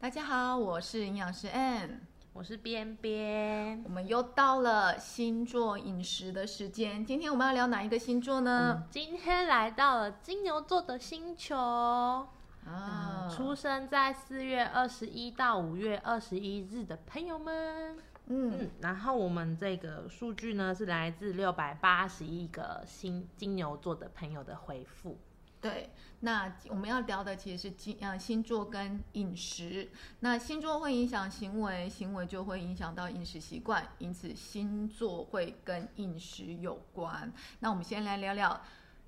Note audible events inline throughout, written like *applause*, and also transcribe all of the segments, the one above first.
大家好，我是营养师 Ann，我是边边。我们又到了星座饮食的时间。今天我们要聊哪一个星座呢？今天来到了金牛座的星球啊嗯，出生在四月二十一到五月二十一日的朋友们。嗯，嗯，然后我们这个数据呢是来自六百八十一个新金牛座的朋友的回复。对。那我们要聊的其实是金呃星座跟饮食。那星座会影响行为，行为就会影响到饮食习惯，因此星座会跟饮食有关。那我们先来聊聊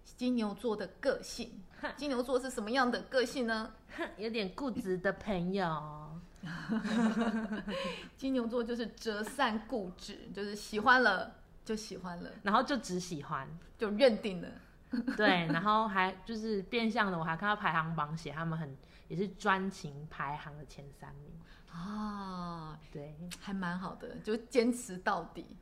金牛座的个性。金牛座是什么样的个性呢？哼，有点固执的朋友。*laughs* 金牛座就是折散固执，就是喜欢了就喜欢了，然后就只喜欢，就认定了。*laughs* 对，然后还就是变相的，我还看到排行榜写他们很也是专情排行的前三名。啊，对，还蛮好的，就坚持到底。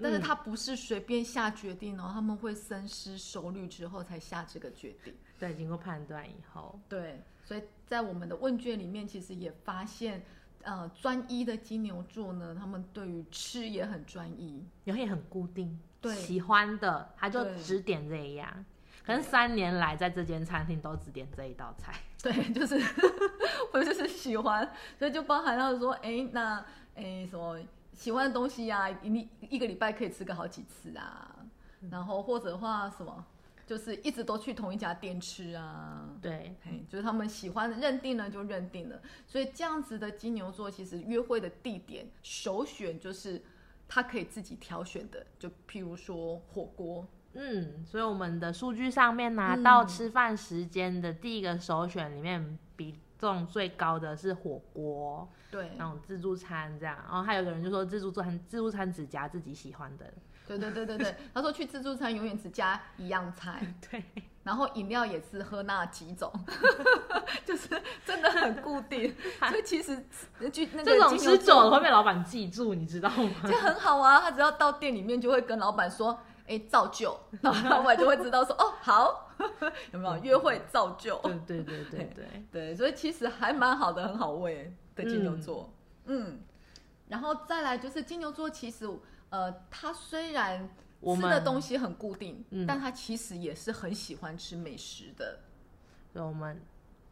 但是他不是随便下决定哦，他们会深思熟虑之后才下这个决定。对，经过判断以后，对，所以在我们的问卷里面，其实也发现，呃，专一的金牛座呢，他们对于吃也很专一。然后也很固定，对喜欢的他就只点这一样。可能三年来在这间餐厅都只点这一道菜。对，就是 *laughs* 我就是喜欢，所以就包含到说，哎，那哎什么喜欢的东西呀、你一个礼拜可以吃个好几次啊，然后或者的话什么，就是一直都去同一家店吃啊。对，嘿，就是他们喜欢的认定了就认定了，所以这样子的金牛座其实约会的地点首选就是他可以自己挑选的，就譬如说火锅，嗯，所以我们的数据上面拿嗯到吃饭时间的第一个首选里面比重最高的是火锅，对，那种自助餐这样。然后还有个人就说自助餐自助餐只夹自己喜欢的，对对对对对，*laughs* 他说去自助餐永远只加一样菜，*laughs* 对，然后饮料也是喝那几种，*laughs* 就是真的很固定，所以其实就那个这种吃久会被老板记住，你知道吗？就很好啊，他只要到店里面就会跟老板说，哎，造就，然后老板就会知道说，哦，好，有没有？约会造就？对对对对对，对，所以其实还蛮好的，很好喂的金牛座，嗯。然后再来就是金牛座，其实呃，他虽然吃的东西很固定，嗯但他其实也是很喜欢吃美食的。所以我们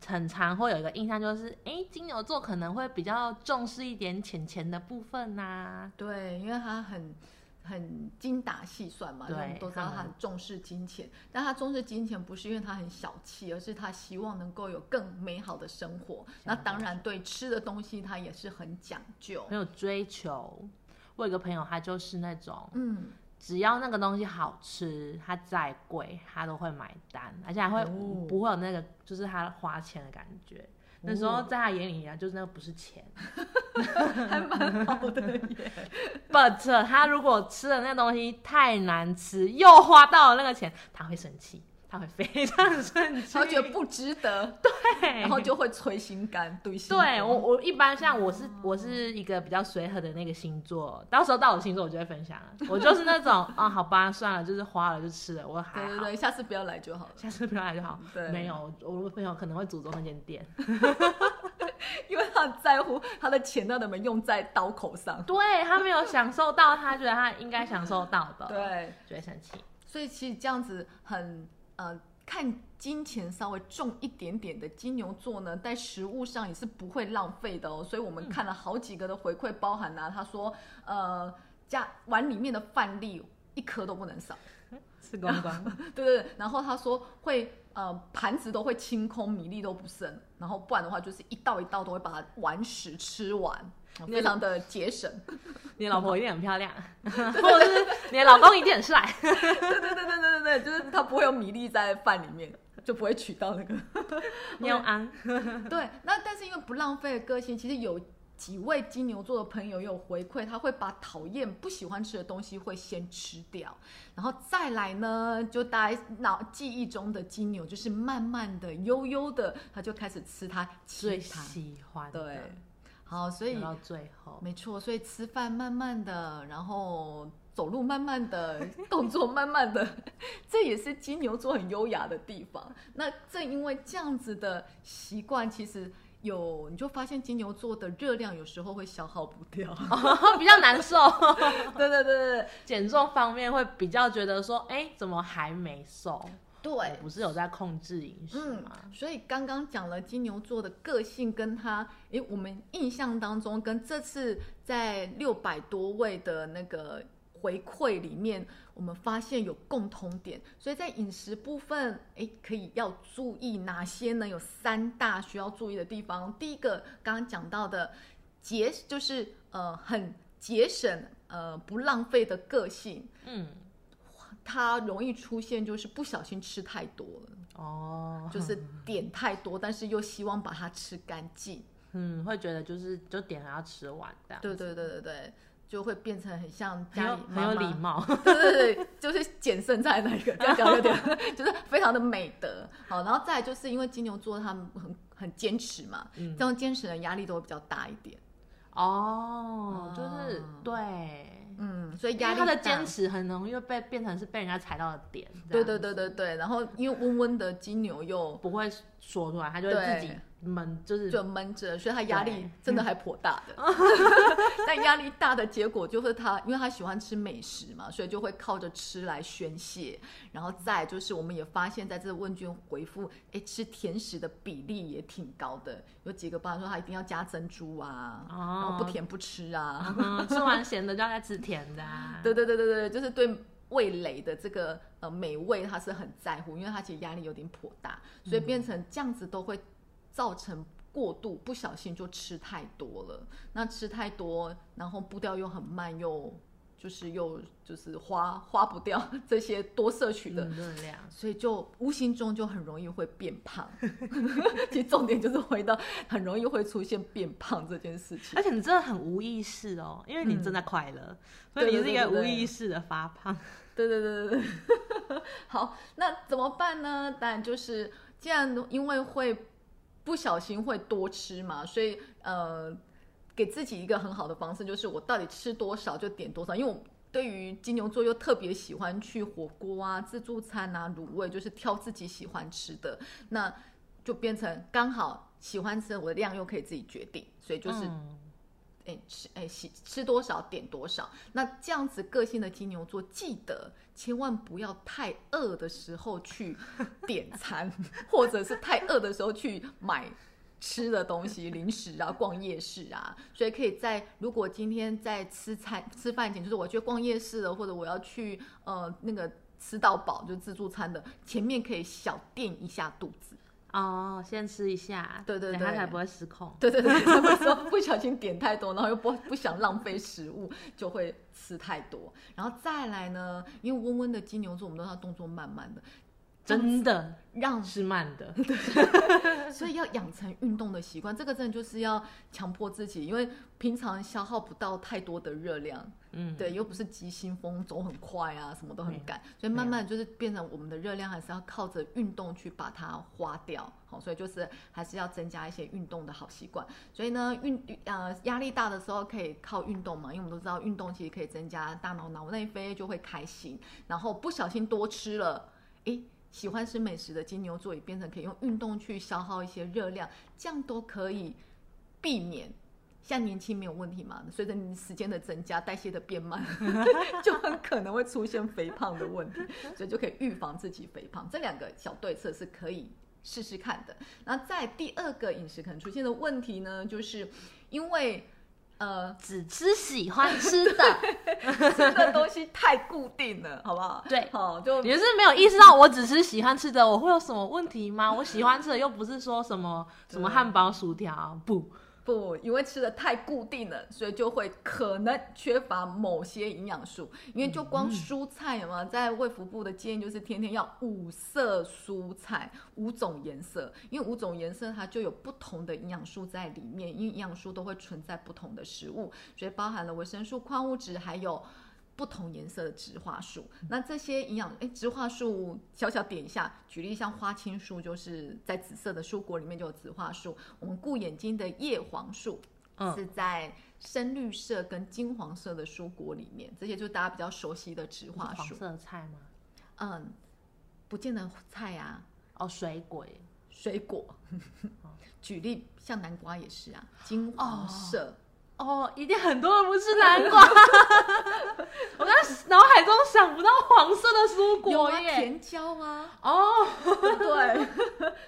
很常会有一个印象，就是哎，诶金牛座可能会比较重视一点钱钱的部分呐、对，因为他很很精打细算嘛，因为我们对都知道他很重视金钱，但他重视金钱不是因为他很小气，而是他希望能够有更美好的生活。那当然，对吃的东西他也是很讲究。很有追求。我有一个朋友，他就是那种嗯，只要那个东西好吃，他再贵他都会买单，而且还会、哦。不会有那个就是他花钱的感觉。那时候在他眼里啊，就是那个不是钱。*laughs* 还蛮好的耶。，but 他如果吃的那东西太难吃，又花到了那个钱，他会生气，他会非常生气，他会觉得不值得，对，然后就会捶心肝，对心对我，我一般像我是我是一个比较随和的那个星座，到时候到我星座我就会分享了。我就是那种啊，*laughs* 好吧，算了，就是花了就吃了，我还好，对对对，下次不要来就好了。下次不要来就好。对没有，我的朋友可能会诅咒那间店，*laughs* 因为他很在乎他的钱到底有没有用在刀口上。对他没有享受到他觉得他应该享受到的，，*laughs* 对，就会生气。所以其实这样子很呃，看金钱稍微重一点点的金牛座呢，在食物上也是不会浪费的哦。所以我们看了好几个的回馈，包含啊，他说呃，家碗里面的饭粒一颗都不能少，*laughs* 吃光光，*laughs* 对对对。然后他说会呃盘子都会清空，米粒都不剩，然后不然的话就是一道一道都会把它完食吃完，非常的节省。*laughs* 你老婆一定很漂亮，*laughs* 或者是你的老公一定很帅。对对对对对对对，就是他不会有米粒在饭里面，就不会取到那个。喵安，对，那但是因为不浪费的个性，其实有几位金牛座的朋友有回馈，他会把讨厌、不喜欢吃的东西会先吃掉，然后再来呢，就大家脑记忆中的金牛就是慢慢的、悠悠的，他就开始吃他最。喜欢的，对，好，所以留到最后，没错，所以吃饭慢慢的，然后走路慢慢的，动作慢慢的，*laughs* 这也是金牛座很优雅的地方。那正因为这样子的习惯，其实有你就发现金牛座的热量有时候会消耗不掉。*laughs* 比较难受。*laughs* 对对对对对减重方面会比较觉得说，哎、怎么还没瘦？对，不是有在控制饮食嗯？，所以刚刚讲了金牛座的个性，跟他，诶，我们印象当中，跟这次在六百多位的那个回馈里面，我们发现有共同点，所以在饮食部分，诶，可以要注意哪些呢？有三大需要注意的地方。第一个，刚刚讲到的节，就是呃很节省，呃不浪费的个性，嗯，它容易出现就是不小心吃太多了。哦，就是点太多，但是又希望把它吃干净。嗯，会觉得就是就点了要吃完这样，对对对对对，就会变成很像家里有很有礼。貌。对对对，就是捡剩菜那个，这样讲有点就是非常的美德。好，然后再就是因为金牛座他们很很坚持嘛，嗯这样坚持的压力都会比较大一点。哦，就是哦对，嗯，所以压力他的坚。持很容易会被变成是被人家踩到的点。对对对对对，然后因为温温的金牛又不会说出来，他就会自己闷，就是就闷着，所以他压力真的还颇大的。*laughs* *laughs* 但压力大的结果就是他，因为他喜欢吃美食嘛，所以就会靠着吃来宣泄。然后再就是，我们也发现在这个问卷回复，哎，吃甜食的比例也挺高的，有几个爸说他一定要加珍珠啊，然后不甜不吃啊。嗯，*laughs* 吃完咸的就要再吃甜的、啊。对对对对对，就是对味蕾的这个呃美味，他是很在乎，因为他其实压力有点颇大，所以变成这样子都会造成过度，不小心就吃太多了。那吃太多，然后步调又很慢，又就是又就是花花不掉这些多摄取的。嗯，热量。所以就无形中就很容易会变胖，*laughs* 其实重点就是回到很容易会出现变胖这件事情而。且你真的很无意识哦，因为你正在快乐，*laughs* 所以你是一个无意识的发胖。*laughs* 对对对对对，好，那怎么办呢？当然就是，既然因为会不小心会多吃嘛，所以呃，给自己一个很好的方式，就是我到底吃多少就点多少，因为我。对于金牛座又特别喜欢去火锅啊、自助餐啊、卤味，就是挑自己喜欢吃的，那就变成刚好喜欢吃我的量又可以自己决定，所以就是哎吃哎吃吃多少点多少，那这样子个性的金牛座，记得千万不要太饿的时候去点餐，*laughs* 或者是太饿的时候去买吃的东西、零食啊、逛夜市啊。所以可以在如果今天在吃餐吃饭前，就是我去逛夜市了，或者我要去呃那个吃到饱，就自助餐的前面可以小垫一下肚子。哦，先吃一下，对对对他才不会失控。对对对，他会说不小心点太多，然后又不不想浪费食物，就会吃太多。然后再来呢，因为温温的金牛座，我们都要动作慢慢的，真的让是慢的，*laughs* 所以要养成运动的习惯。这个真的就是要强迫自己，因为平常消耗不到太多的热量，嗯，对，又不是急行风，走很快啊，什么都很赶，所以慢慢就是变成我们的热量还是要靠着运动去把它花掉。好，所以就是还是要增加一些运动的好习惯。所以呢，运呃压力大的时候可以靠运动嘛，因为我们都知道运动其实可以增加大脑脑内啡，就会开心。然后不小心多吃了，诶。喜欢吃美食的金牛座也变成可以用运动去消耗一些热量，这样都可以避免像年轻没有问题嘛，随着你时间的增加，代谢的变慢，*laughs* 就很可能会出现肥胖的问题，所以就可以预防自己肥胖。这两个小对策是可以试试看的。那在第二个饮食可能出现的问题呢，就是因为呃只吃喜欢吃的，*laughs* 吃的东西太固定了，好不好？对好就你是没有意识到我只吃喜欢吃的，我会有什么问题吗？我喜欢吃的又不是说什么什么汉堡、薯条，不，不，因为吃的太固定了，所以就会可能缺乏某些营养素。因为就光蔬菜嘛，在卫福部的建议就是天天要五色蔬菜，五种颜色，因为五种颜色它就有不同的营养素在里面，因为营养素都会存在不同的食物，所以包含了维生素、矿物质还有。不同颜色的植化素，那这些营养哎，植化素小小点一下，举例像花青素，就是在紫色的蔬果里面就有植化素。我们顾眼睛的叶黄素嗯是在深绿色跟金黄色的蔬果里面，这些就是大家比较熟悉的植是化素。黄色的菜吗？嗯，不见得菜啊，哦，水果。水果。*laughs* 举例，像南瓜也是啊，金黄色。哦，哦一定很多人不吃南瓜。*laughs* 我刚脑海中想不到黄色的蔬有果啊，甜椒啊，哦，*laughs* 对，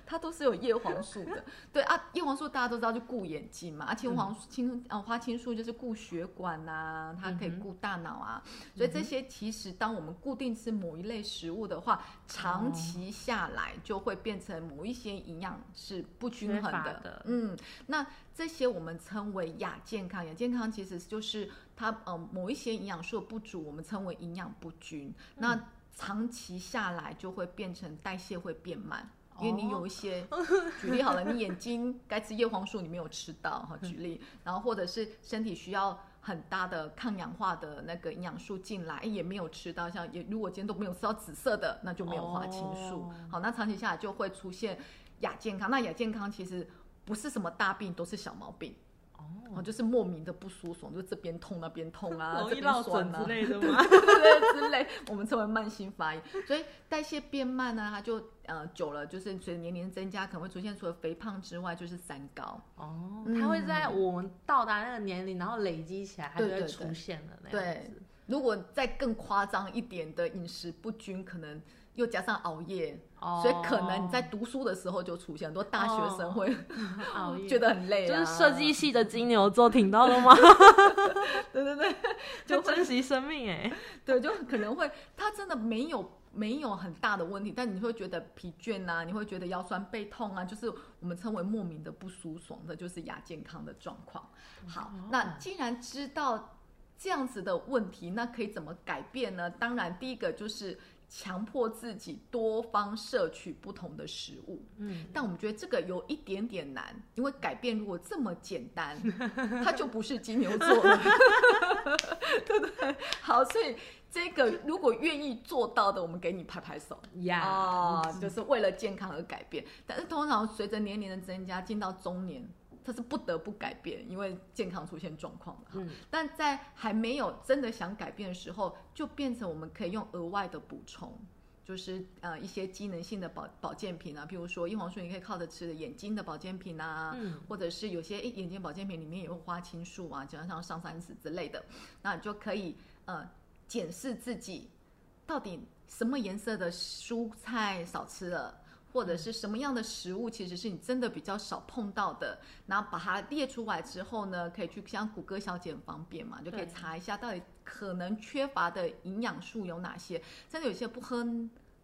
它都是有叶黄素的。对啊，叶黄素大家都知道就顾眼睛嘛，啊，青黄青呃花青素就是顾血管呐、它可以顾大脑啊。所以这些其实当我们固定吃某一类食物的话，长期下来就会变成某一些营养是不均衡的。的嗯，那这些我们称为亚健康。亚健康其实就是它呃某一些营养素的不足，我们称为营养不均。那长期下来就会变成代谢会变慢。因为你有一些，举例好了，你眼睛该吃叶黄素你没有吃到哈，举例，然后或者是身体需要很大的抗氧化的那个营养素进来，哎也没有吃到，像也如果今天都没有吃到紫色的，那就没有花青素。哦好，那长期下来就会出现亚健康。那亚健康其实不是什么大病，都是小毛病。哦，就是莫名的不舒爽，就这边痛那边痛啊，*laughs* 这边容易落酸啊枕之类的吗？*laughs* 对对对之类，我们称为慢性发炎。所以代谢变慢呢，它就呃久了，就是随着年龄增加，可能会出现除了肥胖之外，就是三高。哦，嗯它会在我们到达那个年龄，然后累积起来，它就会出现了那样对子。如果再更夸张一点的饮食不均，可能又加上熬夜，哦所以可能你在读书的时候就出现很多大学生会、*laughs* 觉得很累、啊，就是设计系的金牛座，听到了吗？对 *laughs* 对对，*laughs* 就珍惜生命哎。对，就可能会，他真的没有没有很大的问题，但你会觉得疲倦啊，你会觉得腰酸背痛啊，就是我们称为莫名的不舒爽的，就是亚健康的状况。好，那既然知道这样子的问题，那可以怎么改变呢？当然，第一个就是。强迫自己多方摄取不同的食物，嗯，但我们觉得这个有一点点难，因为改变如果这么简单，*laughs* 它就不是金牛座了，*laughs* 对不对？好，所以这个如果愿意做到的，我们给你拍拍手。呀，啊，就是为了健康而改变。但是通常随着年龄的增加，进到中年，它是不得不改变，因为健康出现状况了。嗯，但在还没有真的想改变的时候，就变成我们可以用额外的补充，就是呃一些机能性的保保健品啊，譬如说叶黄素，你可以靠着吃的眼睛的保健品啊，嗯或者是有些诶眼睛保健品里面也有花青素啊，加上上山子之类的，那你就可以呃检视自己到底什么颜色的蔬菜少吃了。或者是什么样的食物，其实是你真的比较少碰到的，然后把它列出来之后呢，可以去像谷歌小姐很方便嘛，就可以查一下到底可能缺乏的营养素有哪些。真的有些不喝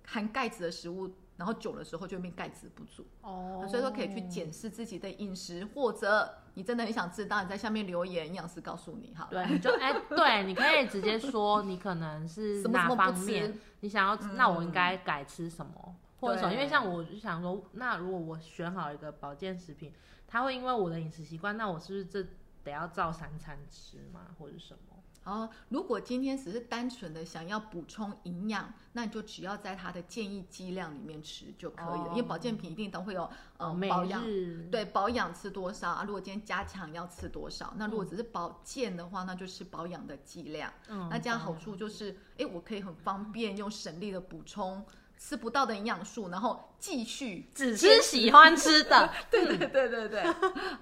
含钙质的食物，然后久了之后就会变钙质不足。哦所以说可以去检视自己的饮食，或者你真的很想知道，你在下面留言，营养师告诉你哈。对，你就哎，对，你可以直接说你可能是哪 *laughs* 什么什么不方面，你想要，嗯那我应该改吃什么，或者什么？因为像我就想说，那如果我选好一个保健食品，它会因为我的饮食习惯，那我是不是这得要照三餐吃吗，或者什么？哦，如果今天只是单纯的想要补充营养，那你就只要在它的建议剂量里面吃就可以了，哦因为保健品一定都会有呃每保养。对保养吃多少啊？如果今天加强要吃多少？那如果只是保健的话，那就是保养的剂量。嗯那这样好处就是，哎，我可以很方便用省力的补充吃不到的营养素，然后继续只吃喜欢吃的，*laughs* 对对对对对，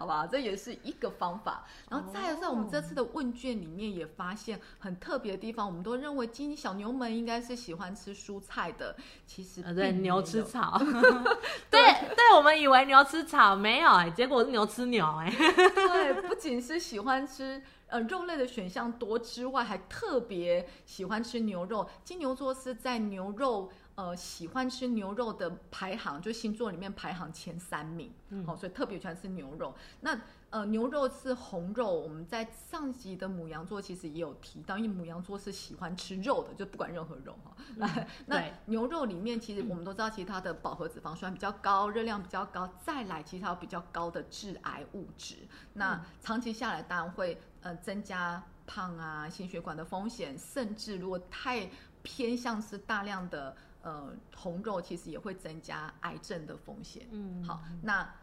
好吧，这也是一个方法。然后再有在我们这次的问卷里面也发现很特别的地方，我们都认为金小牛们应该是喜欢吃蔬菜的，其实呃，对，牛吃草，*laughs* *laughs* 对对，我们以为牛吃草，没有哎、结果是牛吃牛哎、对，不仅是喜欢吃呃肉类的选项多之外，还特别喜欢吃牛肉。金牛座是在牛肉呃喜欢吃牛肉的排行，就星座里面排行前三名。嗯哦，所以特别喜欢吃牛肉。那呃牛肉是红肉，我们在上集的母羊座其实也有提到，因为母羊座是喜欢吃肉的，就不管任何肉哈。*laughs* 那那牛肉里面，其实我们都知道，其实它的饱和脂肪酸比较高，热量比较高，再来其实它有比较高的致癌物质。那长期下来，当然会呃增加胖啊、心血管的风险，甚至如果太偏向是大量的呃红肉，其实也会增加癌症的风险。嗯，好，那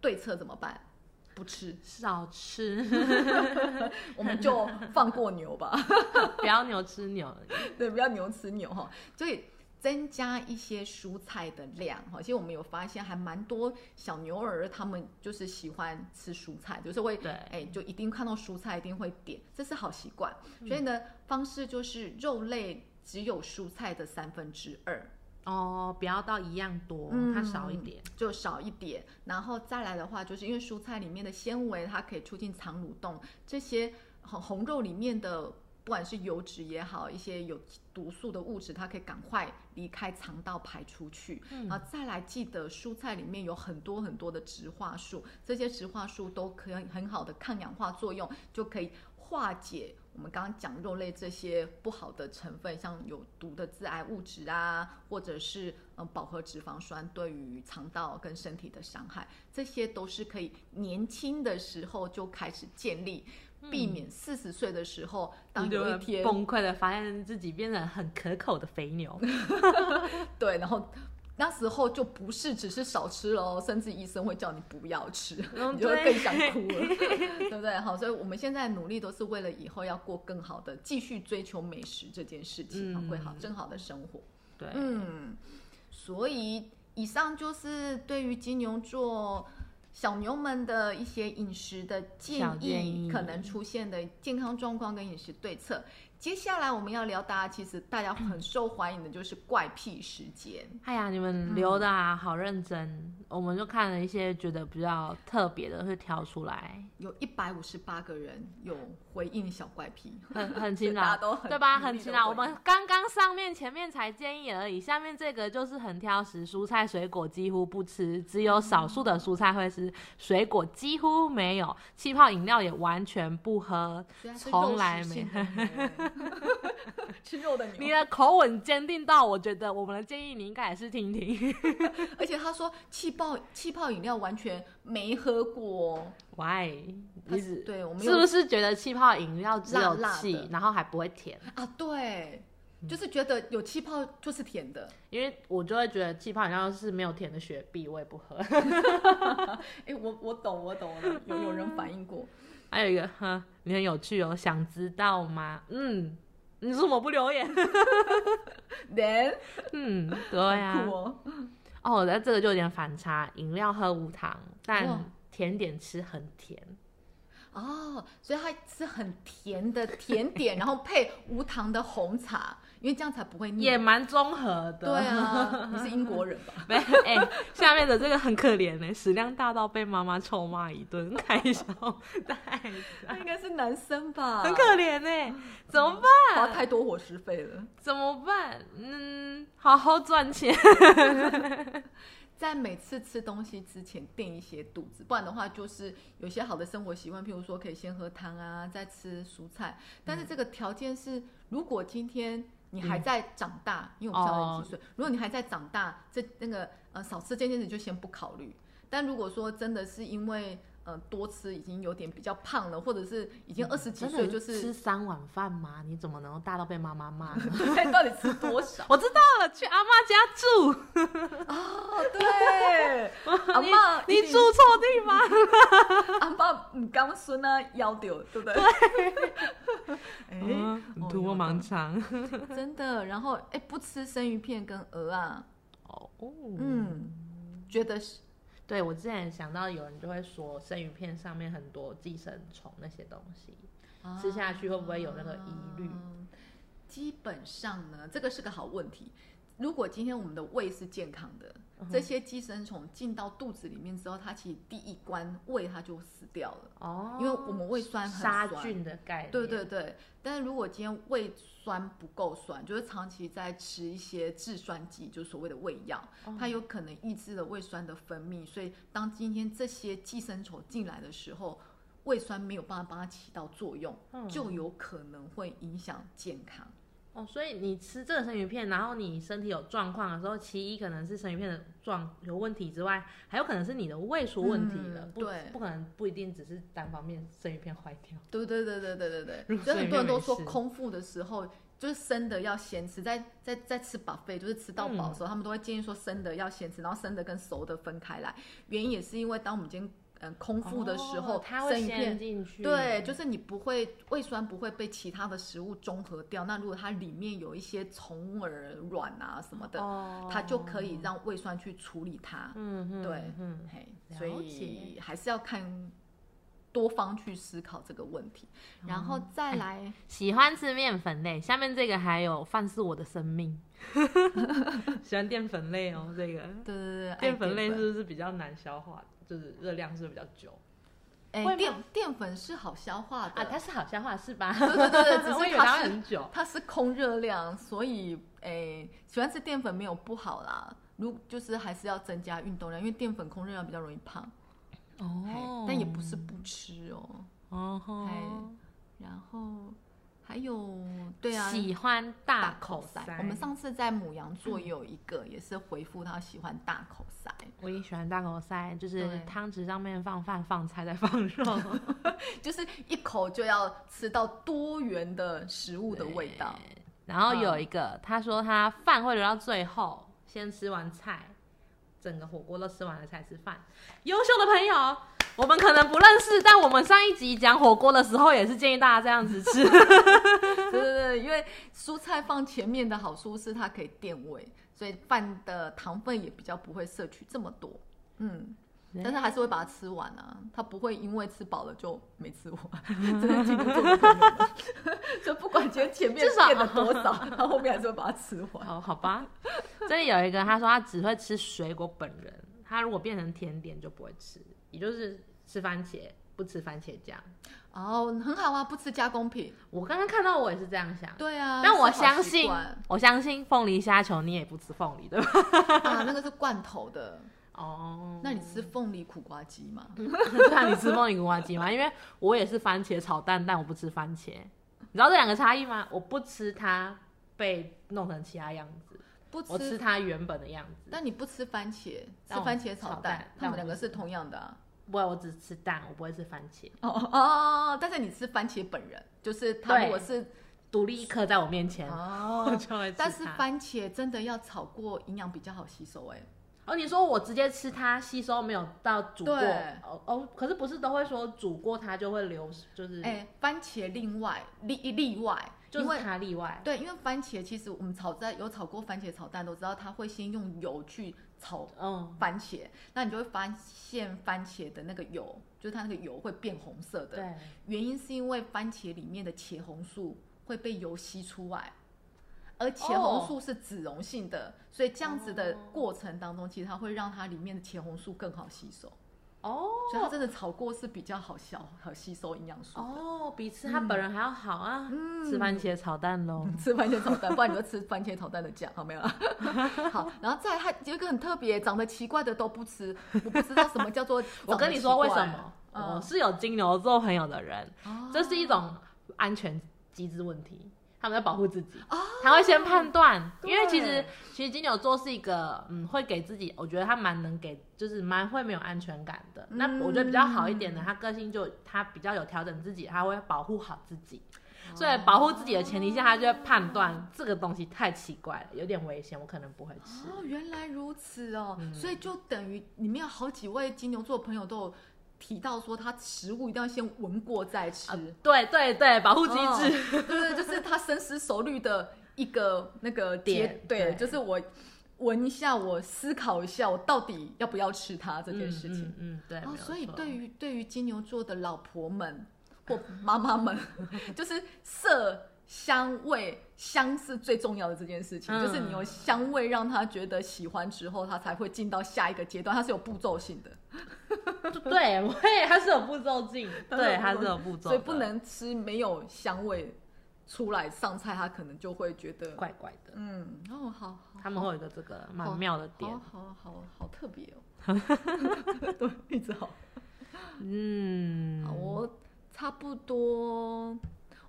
对策怎么办？不吃，少吃，*laughs* 我们就放过牛吧。*laughs* 不要牛吃牛。*laughs* 对，不要牛吃牛哈。所以增加一些蔬菜的量哈。其实我们有发现，还蛮多小牛儿他们就是喜欢吃蔬菜，就是会对哎，就一定看到蔬菜一定会点，这是好习惯。所以呢，方式就是肉类只有蔬菜的三分之二。哦，不要到一样多，嗯它少一点。就少一点，然后再来的话，就是因为蔬菜里面的纤维，它可以促进肠蠕动，这些红红肉里面的不管是油脂也好，一些有毒素的物质，它可以赶快离开肠道排出去。然后再来，记得蔬菜里面有很多很多的植化素，这些植化素都可以很好的抗氧化作用，就可以化解我们刚刚讲肉类这些不好的成分，像有毒的致癌物质啊，或者是嗯饱和脂肪酸对于肠道跟身体的伤害，这些都是可以年轻的时候就开始建立，避免四十岁的时候，当有一天崩溃的发现自己变成很可口的肥牛。*laughs* 对，然后。那时候就不是只是少吃了哦，甚至医生会叫你不要吃，嗯 *laughs* 你就会更想哭了，*laughs* 对不对？好，所以我们现在努力都是为了以后要过更好的，继续追求美食这件事情，嗯过好更好的生活。对，嗯，所以以上就是对于金牛座小牛们的一些饮食的建议可能出现的健康状况跟饮食对策。接下来我们要聊，大家其实大家很受欢迎的就是怪癖时间。哎呀，你们留的啊，好认真。我们就看了一些觉得比较特别的，会挑出来，有一百五十八个人有回应小怪癖，很很勤劳，*laughs* 都很对吧？很勤劳。我们刚刚上面前面才建议而已，下面这个就是很挑食，蔬菜水果几乎不吃，只有少数的蔬菜会吃，水果几乎没有，气泡饮料也完全不喝。从肉来没 *laughs* 吃肉的牛。你的口吻坚定到，我觉得我们的建议你应该也是听听。*laughs* 而且他说气泡气泡饮料完全没喝过，Why？他是对我们是不是觉得气泡饮料只有辣辣的气，然后还不会甜？啊，对，就是觉得有气泡就是甜的。因为我就会觉得气泡饮料是没有甜的雪碧，我也不喝。*laughs* 哎、我我懂，我懂，我懂有有人反映过，还有一个，哼，你很有趣哦，想知道吗？嗯，你怎么不留言？？*laughs* Then，嗯，对呀、哦，那这个就有点反差，饮料喝无糖，但甜点吃很甜。哦，所以他吃很甜的甜点，然后配无糖的红茶，因为这样才不会腻。也蛮综合的。对啊，你是英国人吧？*laughs* 没哎、下面的这个很可怜呢，食量大到被妈妈臭骂一顿，开销太他应该是男生吧？很可怜呢，怎么办花？太多伙食费了。怎么办？嗯，好好赚钱。*laughs* 在每次吃东西之前垫一些肚子，不然的话就是有些好的生活习惯，譬如说可以先喝汤啊，再吃蔬菜。但是这个条件是，如果今天你还在长大，因为我不知道你几岁，如果你还在长大，这那个呃少吃这件事就先不考虑。但如果说真的是因为呃多吃已经有点比较胖了，或者是已经二十几岁，就是吃三碗饭吗？你怎么能够大到被妈妈骂呢？*laughs* 到底吃多少？*laughs* 我知道了，去阿妈家住。哦，对，阿你嬷一定你住错地方。*laughs* 阿妈你刚孙啊，腰丢，对不对？哎、嗯哦，图我有的盲肠。真的。然后哎，不吃生鱼片跟鹅啊，哦，嗯，觉得是对我之前想到有人就会说生鱼片上面很多寄生虫那些东西，吃下去会不会有那个疑虑？啊基本上呢，这个是个好问题。如果今天我们的胃是健康的，嗯这些寄生虫进到肚子里面之后，它其实第一关胃它就死掉了，哦，因为我们胃酸很酸杀菌的概念。对对对，但是如果今天胃酸不够酸，就是长期在吃一些制酸剂，就是所谓的胃药，哦它有可能抑制了胃酸的分泌，所以当今天这些寄生虫进来的时候，胃酸没有办法帮它起到作用，嗯就有可能会影响健康。哦，所以你吃这个生鱼片，然后你身体有状况的时候，其一可能是生鱼片的状有问题之外，还有可能是你的胃出问题了，不不可能不一定只是单方面生鱼片坏掉。对对对对对对对，所以很多人都说空腹的时候。就是生的要先吃，在在在吃 buffet，就是吃到饱的时候，他们都会建议说生的要先吃，然后生的跟熟的分开来。原因也是因为当我们今天呃空腹的时候，哦它会先生鱼片进去，对，就是你不会胃酸不会被其他的食物中和掉。那如果它里面有一些虫儿卵啊什么的，哦，它就可以让胃酸去处理它。嗯嗯对嗯，嘿，所以还是要看多方去思考这个问题，然后再来，喜欢吃面粉类，下面这个还有饭是我的生命，*laughs* 喜欢淀粉类哦，这个对对对，淀粉类是不是比较难消化？就是热量是比较久哎会吗淀淀粉是好消化的，啊？它是好消化是吧？对对对对，只是 *laughs* 它是很久。它是空热量，所以诶，喜欢吃淀粉没有不好啦。如就是还是要增加运动量，因为淀粉空热量比较容易胖，哦但也不是不吃哦。哦然后还有对啊，喜欢大大口口塞塞。。我们上次在母羊座有一个，也是回复他喜欢大口塞，我也喜欢大口塞，就是对汤匙上面放饭、放菜再放肉。*laughs* 就是一口就要吃到多元的食物的味道。然后有一个，他说他饭会留到最后，先吃完菜，整个火锅都吃完了才吃饭。优秀的朋友，我们可能不认识，但我们上一集讲火锅的时候，也是建议大家这样子吃。*laughs* 对对对，因为蔬菜放前面的好处是它可以垫胃，所以饭的糖分也比较不会摄取这么多。嗯，但是还是会把它吃完啊，它不会因为吃饱了就没吃完，*laughs* 这是金牛座的朋友们。*laughs* 所以不管今天前面垫了多少，他后面还是会把它吃完。好好吧，这里有一个，他说他只会吃水果本人，他如果变成甜点就不会吃，也就是吃番茄，不吃番茄酱。哦，很好啊，不吃加工品。我刚刚看到我也是这样想。对啊，但我相信，我相信凤梨虾球你也不吃凤梨对吧？啊，那个是罐头的。哦，那你吃凤梨苦瓜鸡吗？*laughs* 对啊，你吃凤梨苦瓜鸡吗？因为我也是番茄炒蛋，但我不吃番茄。你知道这两个差异吗？我不吃它被弄成其他样子，不吃，我吃它原本的样子。但你不吃番茄，吃番茄炒炒蛋蛋，他但我不吃们两个是同样的啊。不会，我只吃蛋，我不会吃番茄。哦哦哦哦，但是你吃番茄本人，就是它对如果是独立一颗在我面前，我哦，就会。但是番茄真的要炒过，营养比较好吸收哎。哦，你说我直接吃它，吸收没有到煮过，对哦哦，可是不是都会说煮过它就会流，就是、哎，番茄另外例例外，就是因为它例外。对，因为番茄其实我们炒在有炒过番茄炒蛋都知道，它会先用油去炒嗯，番茄，那你就会发现番茄的那个油，就是它那个油会变红色的。对，原因是因为番茄里面的茄红素会被油吸出来，而茄红素是脂溶性的，所以这样子的过程当中，其实它会让它里面的茄红素更好吸收，哦所以它真的炒过是比较好消、好吸收营养素的。哦，比吃它本人还要好啊！嗯吃番茄炒蛋喽。*laughs* 吃番茄炒蛋，不然你就吃番茄炒蛋的酱，好没有啦？*laughs* 好，然后再来还有一个很特别，长得奇怪的都不吃，我不知道什么叫做。*laughs* 我跟你说为什么？嗯我是有金牛座朋友的人，哦这是一种安全机制问题。他们在保护自己，哦他会先判断，因为其实其实金牛座是一个嗯，会给自己，我觉得他蛮能给，就是蛮会没有安全感的。那我觉得比较好一点的，他个性就他比较有调整自己，他会保护好自己。所以保护自己的前提下，他就会判断这个东西太奇怪了，有点危险，我可能不会吃。哦，原来如此哦，嗯所以就等于里面有好几位金牛座朋友都有提到说，他食物一定要先闻过再吃，对对对，保护机制。哦对对，就是他深思熟虑的一个那个点节，对，对就是我闻一下，我思考一下，我到底要不要吃它这件事情。嗯，嗯嗯对。所以对于对于金牛座的老婆们或妈妈们，*laughs* 就是色香味香是最重要的这件事情，嗯就是你有香味让他觉得喜欢之后，他才会进到下一个阶段，它是有步骤性的，*laughs* 对，我也它是有步骤进，*laughs* 对，它是有步骤的，所以不能吃没有香味出来上菜，他可能就会觉得，怪怪的。嗯，哦，好好，他们会有一个这个蛮妙的点好，好好好特别哦，对，一直好。嗯，好，我差不多。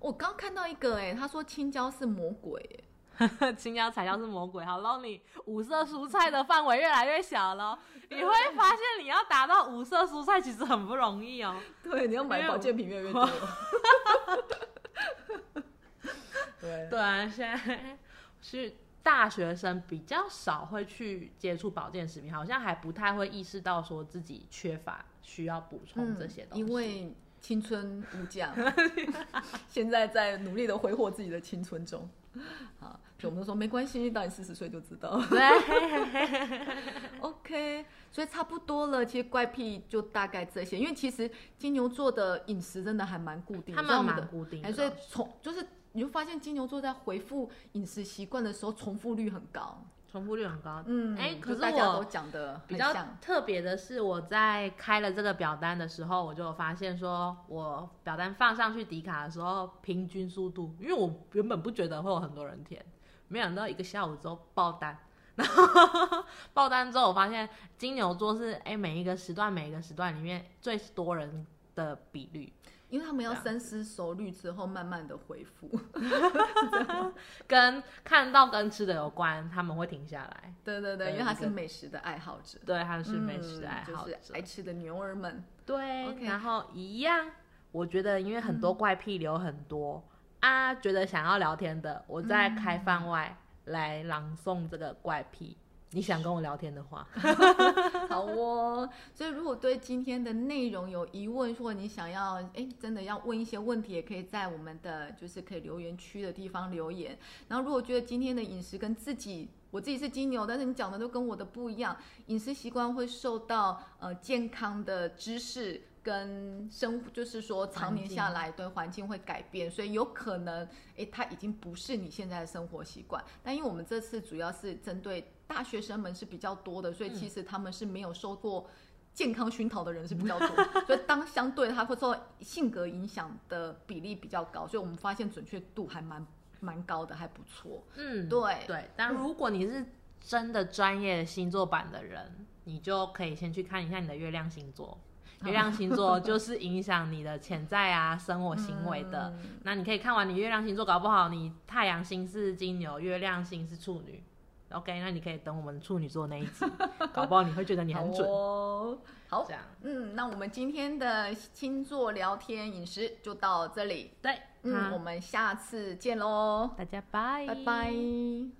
我刚看到一个、哎，他说青椒是魔鬼、*laughs* 青椒彩椒是魔鬼。好喽，你五色蔬菜的范围越来越小了，你会发现你要达到五色蔬菜其实很不容易哦。哎，*laughs* 对，你要买保健品越来越多。*laughs* 对，对啊，现在是大学生比较少会去接触保健食品，好像还不太会意识到说自己缺乏需要补充这些东西。嗯因为青春无价，*laughs* 现在在努力的挥霍自己的青春中。好，所以我们都说没关系，到你四十岁就知道。对，*laughs* OK，所以差不多了。其实怪癖就大概这些，因为其实金牛座的饮食真的还蛮固定的，他们蛮固定的哎，所以重就是你就发现金牛座在回复饮食习惯的时候重复率很高。重复率很高。嗯，哎可是大家我都讲的比较。特别的是，我在开了这个表单的时候，我就有发现说，我表单放上去迪卡的时候，平均速度，因为我原本不觉得会有很多人填，没想到一个下午之后爆单。然后爆单之后，我发现金牛座是哎每一个时段每一个时段里面最多人的比率，因为他们要深思熟虑之后，慢慢的回复。*laughs* *laughs* 跟看到跟吃的有关，他们会停下来。对对对，因为他是美食的爱好者，对，他是美食的爱嗯好者，就是爱吃的牛儿们。对然后一样，我觉得因为很多怪癖流很多、啊，觉得想要聊天的，我在开放外来朗诵这个怪癖。你想跟我聊天的话，*laughs* *laughs* 好哦，所以如果对今天的内容有疑问，或者你想要哎真的要问一些问题，也可以在我们的就是可以留言区的地方留言。然后如果觉得今天的饮食跟自己，我自己是金牛，但是你讲的都跟我的不一样，饮食习惯会受到呃健康的知识。跟生就是说，常年下来对环境会改变，所以有可能，诶，它已经不是你现在的生活习惯。但因为我们这次主要是针对大学生们是比较多的，所以其实他们是没有受过健康熏陶的人是比较多，*laughs* 所以当相对他会受性格影响的比例比较高，所以我们发现准确度还蛮蛮高的，还不错。嗯，对对。但如果你是真的专业星座版的人，你就可以先去看一下你的月亮星座。月亮星座就是影响你的潜在啊生活行为的。*laughs* 嗯那你可以看完你月亮星座，搞不好你太阳星是金牛，月亮星是处女。OK，那你可以等我们处女座那一集，*laughs* 搞不好你会觉得你很准。好哦，好。这，样。嗯，那我们今天的星座聊天饮食就到这里，对，嗯，我们下次见喽，大家拜。拜拜。